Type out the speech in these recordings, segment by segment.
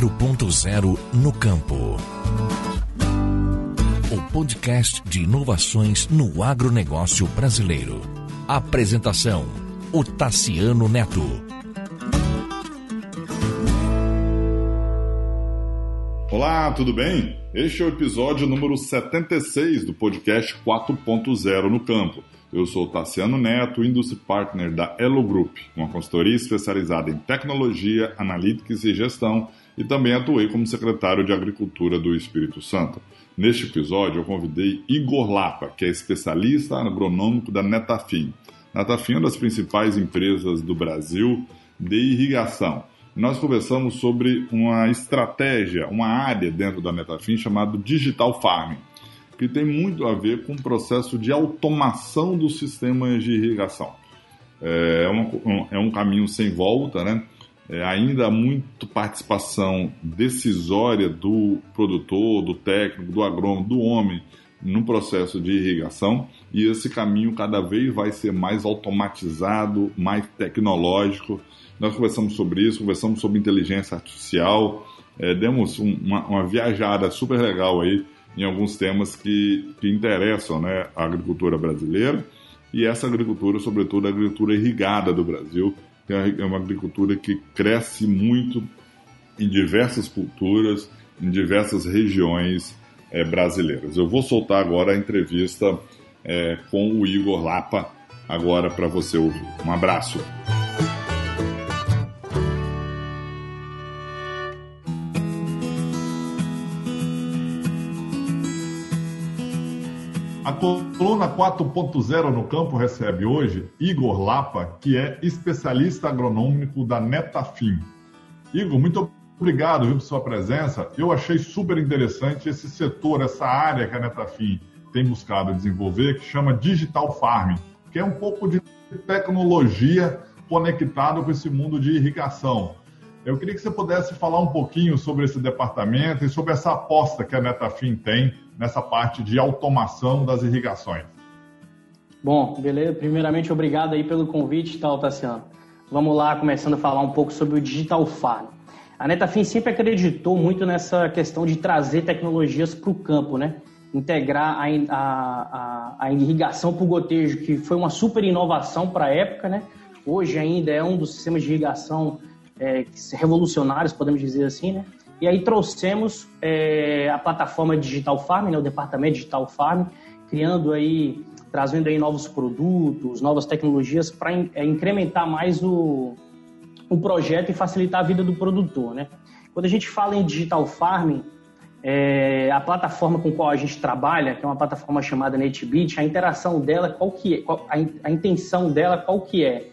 4.0 no campo. O podcast de inovações no agronegócio brasileiro. Apresentação: o Tassiano Neto. Olá, tudo bem? Este é o episódio número 76 do podcast 4.0 no campo. Eu sou Tassiano Neto, Industry Partner da Elo Group, uma consultoria especializada em tecnologia, analytics e gestão, e também atuei como secretário de Agricultura do Espírito Santo. Neste episódio, eu convidei Igor Lapa, que é especialista agronômico da Netafim. Netafim é uma das principais empresas do Brasil de irrigação nós conversamos sobre uma estratégia, uma área dentro da Netafim chamada Digital Farming, que tem muito a ver com o processo de automação dos sistemas de irrigação. É, um, é um caminho sem volta, né? É, ainda há muita participação decisória do produtor, do técnico, do agrônomo, do homem no processo de irrigação. E esse caminho cada vez vai ser mais automatizado, mais tecnológico. Nós conversamos sobre isso, conversamos sobre inteligência artificial, é, demos um, uma, uma, viajada super legal aí em alguns temas que, que interessam né, a agricultura brasileira e essa agricultura, sobretudo a agricultura irrigada do Brasil, é uma agricultura que cresce muito em diversas culturas, em diversas regiões é, brasileiras. Eu vou soltar agora a entrevista é, com o Igor Lapa, agora para você ouvir. Um abraço. A coluna 4.0 no campo recebe hoje Igor Lapa, que é especialista agronômico da Netafim. Igor, muito obrigado viu, por sua presença. Eu achei super interessante esse setor, essa área que a Netafim tem buscado desenvolver, que chama Digital Farming, que é um pouco de tecnologia conectado com esse mundo de irrigação. Eu queria que você pudesse falar um pouquinho sobre esse departamento e sobre essa aposta que a Netafim tem nessa parte de automação das irrigações. Bom, beleza. Primeiramente, obrigado aí pelo convite, tá, Tassiano. Vamos lá, começando a falar um pouco sobre o Digital Farm. A Netafim sempre acreditou muito nessa questão de trazer tecnologias para o campo, né? Integrar a, a, a irrigação por gotejo, que foi uma super inovação para a época, né? Hoje ainda é um dos sistemas de irrigação é, revolucionários, podemos dizer assim, né? E aí trouxemos é, a plataforma Digital Farm, né, o departamento Digital Farm, criando aí, trazendo aí novos produtos, novas tecnologias para é, incrementar mais o, o projeto e facilitar a vida do produtor, né? Quando a gente fala em Digital Farming, é, a plataforma com qual a gente trabalha, que é uma plataforma chamada NetBeat, a interação dela, qual que é, a intenção dela, qual que é?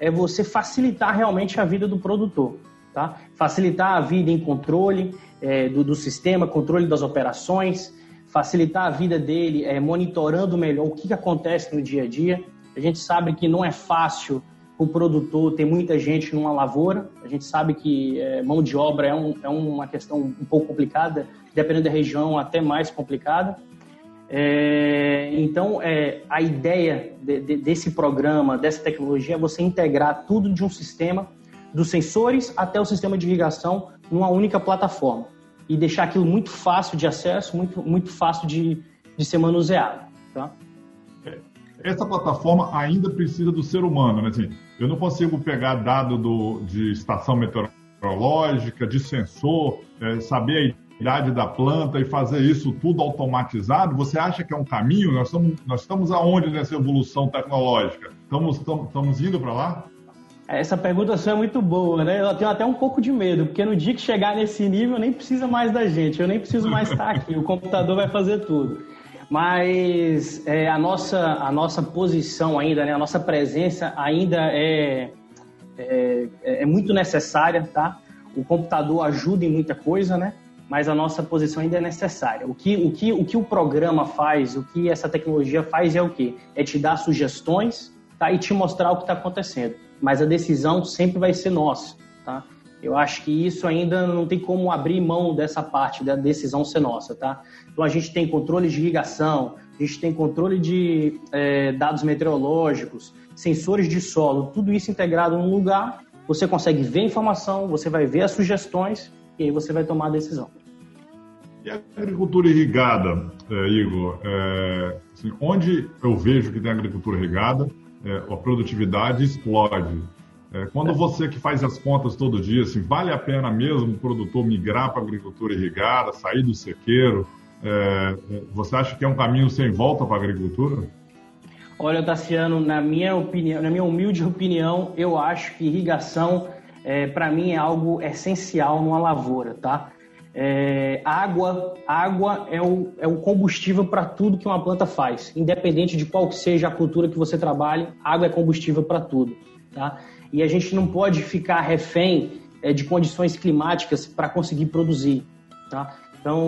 É você facilitar realmente a vida do produtor tá? Facilitar a vida em controle é, do, do, sistema, controle das operações, facilitar a vida dele é, monitorando melhor o que, que acontece no dia a dia. A gente sabe que não é fácil o produtor ter muita gente numa lavoura. A gente sabe que é, mão de obra é, um, é, uma questão um pouco complicada, dependendo da região, até mais complicada. É, então, é, a ideia de, de, desse programa, dessa tecnologia, é você integrar tudo de um sistema dos sensores até o sistema de irrigação numa única plataforma e deixar aquilo muito fácil de acesso, muito, muito fácil de, de ser manuseado. Tá? É, essa plataforma ainda precisa do ser humano, né? Assim, eu não consigo pegar dado do, de estação meteorológica, de sensor, é, saber a idade da planta e fazer isso tudo automatizado. Você acha que é um caminho? Nós estamos, nós estamos aonde nessa evolução tecnológica? Estamos, estamos, estamos indo para lá? Essa pergunta sua é muito boa, né? Eu tenho até um pouco de medo, porque no dia que chegar nesse nível, nem precisa mais da gente, eu nem preciso mais estar aqui, o computador vai fazer tudo. Mas é, a, nossa, a nossa posição ainda, né? a nossa presença ainda é, é, é muito necessária, tá? O computador ajuda em muita coisa, né? Mas a nossa posição ainda é necessária. O que, o que, o que o programa faz, o que essa tecnologia faz é o quê? É te dar sugestões tá? e te mostrar o que está acontecendo mas a decisão sempre vai ser nossa, tá? Eu acho que isso ainda não tem como abrir mão dessa parte da decisão ser nossa, tá? Então a gente tem controle de irrigação, a gente tem controle de é, dados meteorológicos, sensores de solo, tudo isso integrado num lugar. Você consegue ver informação, você vai ver as sugestões e aí você vai tomar a decisão. E a agricultura irrigada, é, Igor? É, assim, onde eu vejo que tem agricultura irrigada, é, a produtividade explode. É, quando você que faz as contas todo dia, assim, vale a pena mesmo o produtor migrar para a agricultura irrigada, sair do sequeiro? É, é, você acha que é um caminho sem volta para a agricultura? Olha, Tassiano, na minha opinião, na minha humilde opinião, eu acho que irrigação, para mim, é algo essencial numa lavoura, tá? É, água, água é o, é o combustível para tudo que uma planta faz, independente de qual seja a cultura que você trabalhe, água é combustível para tudo, tá? E a gente não pode ficar refém é, de condições climáticas para conseguir produzir, tá? Então,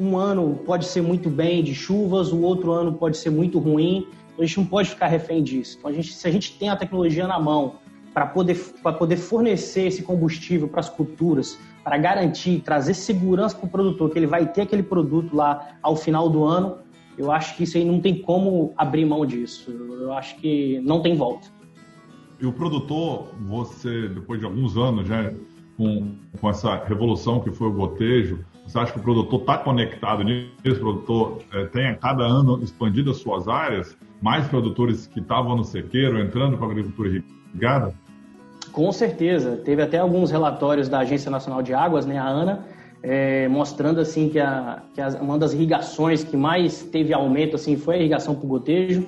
um ano pode ser muito bem de chuvas, o outro ano pode ser muito ruim. Então, a gente não pode ficar refém disso. Então, a gente, se a gente tem a tecnologia na mão para poder, poder fornecer esse combustível para as culturas, para garantir, trazer segurança para o produtor, que ele vai ter aquele produto lá ao final do ano, eu acho que isso aí não tem como abrir mão disso. Eu acho que não tem volta. E o produtor, você, depois de alguns anos, já com, com essa revolução que foi o gotejo, você acha que o produtor está conectado nisso? O produtor é, tem a cada ano expandido as suas áreas? Mais produtores que estavam no sequeiro entrando para a agricultura irrigada? Com certeza. Teve até alguns relatórios da Agência Nacional de Águas, né, a ANA, é, mostrando assim que, a, que a, uma das irrigações que mais teve aumento assim foi a irrigação por gotejo.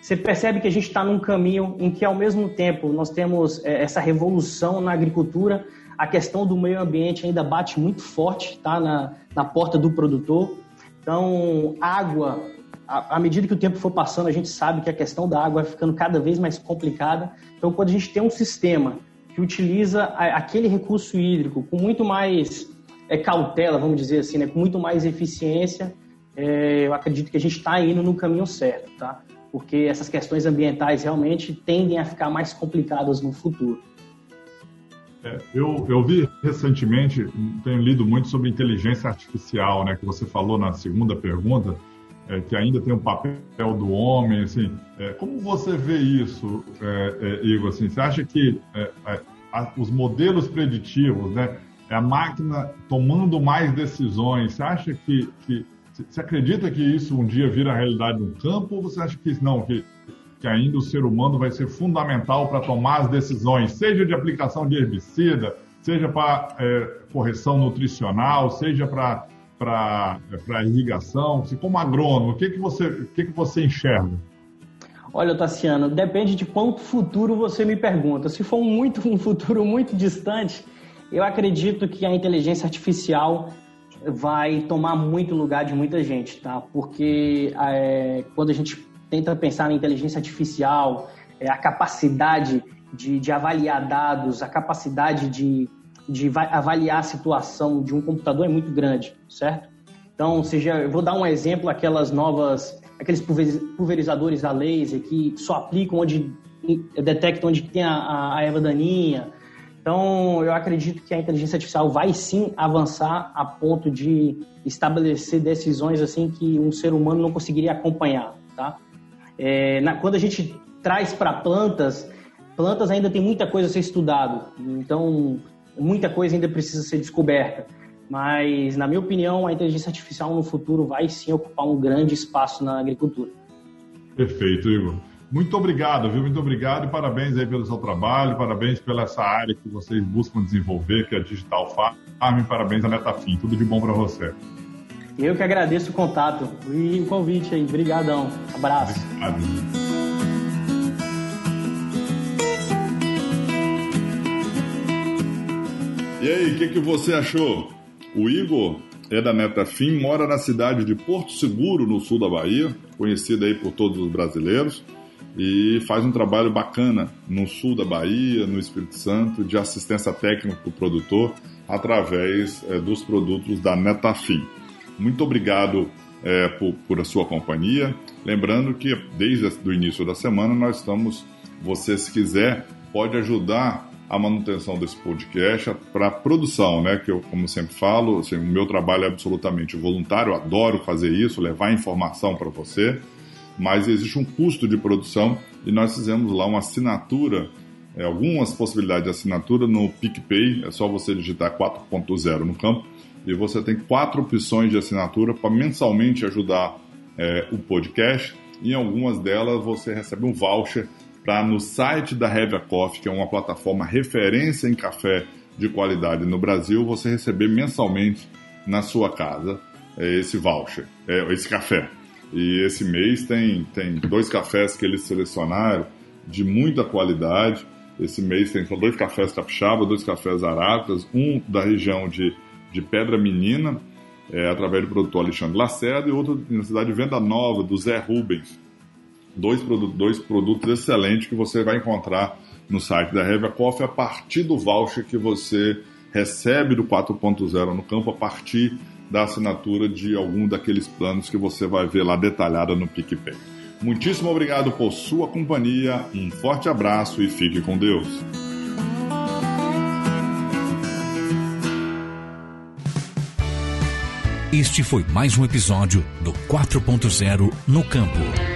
Você percebe que a gente está num caminho em que, ao mesmo tempo, nós temos é, essa revolução na agricultura, a questão do meio ambiente ainda bate muito forte tá, na, na porta do produtor. Então, água à medida que o tempo for passando, a gente sabe que a questão da água vai ficando cada vez mais complicada. Então, quando a gente tem um sistema que utiliza aquele recurso hídrico com muito mais é, cautela, vamos dizer assim, né, com muito mais eficiência, é, eu acredito que a gente está indo no caminho certo, tá? Porque essas questões ambientais realmente tendem a ficar mais complicadas no futuro. É, eu, eu vi recentemente, tenho lido muito sobre inteligência artificial, né, que você falou na segunda pergunta é, que ainda tem um papel do homem, assim, é, como você vê isso, é, é Igor? Assim, você acha que é, é, a, os modelos preditivos, né, a máquina tomando mais decisões, você acha que, que você acredita que isso um dia vira realidade no campo ou você acha que não, que, que ainda o ser humano vai ser fundamental para tomar as decisões, seja de aplicação de herbicida, seja para correção nutricional, seja para para irrigação? Assim, como agrônomo, o que, que, você, o que, que você enxerga? Olha, Tassiano, depende de quanto futuro você me pergunta. Se for muito, um futuro muito distante, eu acredito que a inteligência artificial vai tomar muito lugar de muita gente, tá? Porque é, quando a gente tenta pensar na inteligência artificial, é, a capacidade de, de avaliar dados, a capacidade de de avaliar a situação de um computador é muito grande, certo? Então, seja, eu vou dar um exemplo, aquelas novas, aqueles pulverizadores a laser que só aplicam onde detectam onde tem a, a erva daninha. Então, eu acredito que a inteligência artificial vai sim avançar a ponto de estabelecer decisões assim que um ser humano não conseguiria acompanhar, tá? É, na, quando a gente traz para plantas, plantas ainda tem muita coisa a ser estudado. Então, muita coisa ainda precisa ser descoberta. Mas, na minha opinião, a inteligência artificial no futuro vai sim ocupar um grande espaço na agricultura. Perfeito, Igor. Muito obrigado, viu? Muito obrigado e parabéns aí pelo seu trabalho, parabéns pela essa área que vocês buscam desenvolver, que é a Digital Farm, parabéns a Netafim. Tudo de bom para você. Eu que agradeço o contato e o convite aí. Obrigadão. Abraço. Obrigado. E aí, o que, que você achou? O Igor é da Netafim, mora na cidade de Porto Seguro, no sul da Bahia, conhecida aí por todos os brasileiros, e faz um trabalho bacana no sul da Bahia, no Espírito Santo, de assistência técnica para o produtor através é, dos produtos da Netafim. Muito obrigado é, por, por, a sua companhia. Lembrando que desde o início da semana nós estamos, você se quiser, pode ajudar a manutenção desse podcast para produção, né? Que eu, como sempre falo, assim, o meu trabalho é absolutamente voluntário, eu adoro fazer isso, levar informação para você, mas existe um custo de produção e nós fizemos lá uma assinatura é, algumas possibilidades de assinatura no PicPay, é só você digitar 4.0 no campo e você tem quatro opções de assinatura para mensalmente ajudar é, o podcast. Em algumas delas você recebe um voucher para no site da Heavy Coffee, que é uma plataforma referência em café de qualidade no Brasil, você receber mensalmente na sua casa é, esse voucher, é, esse café. E esse mês tem, tem dois cafés que eles selecionaram de muita qualidade. Esse mês tem dois cafés capixaba, dois cafés arábicas, um da região de, de Pedra Menina, é, através do produtor Alexandre Lacerda, e outro na cidade de Venda Nova, do Zé Rubens. Dois, dois produtos excelentes que você vai encontrar no site da Heavy Coffee a partir do voucher que você recebe do 4.0 no campo, a partir da assinatura de algum daqueles planos que você vai ver lá detalhada no PicPay. Muitíssimo obrigado por sua companhia, um forte abraço e fique com Deus. Este foi mais um episódio do 4.0 no Campo.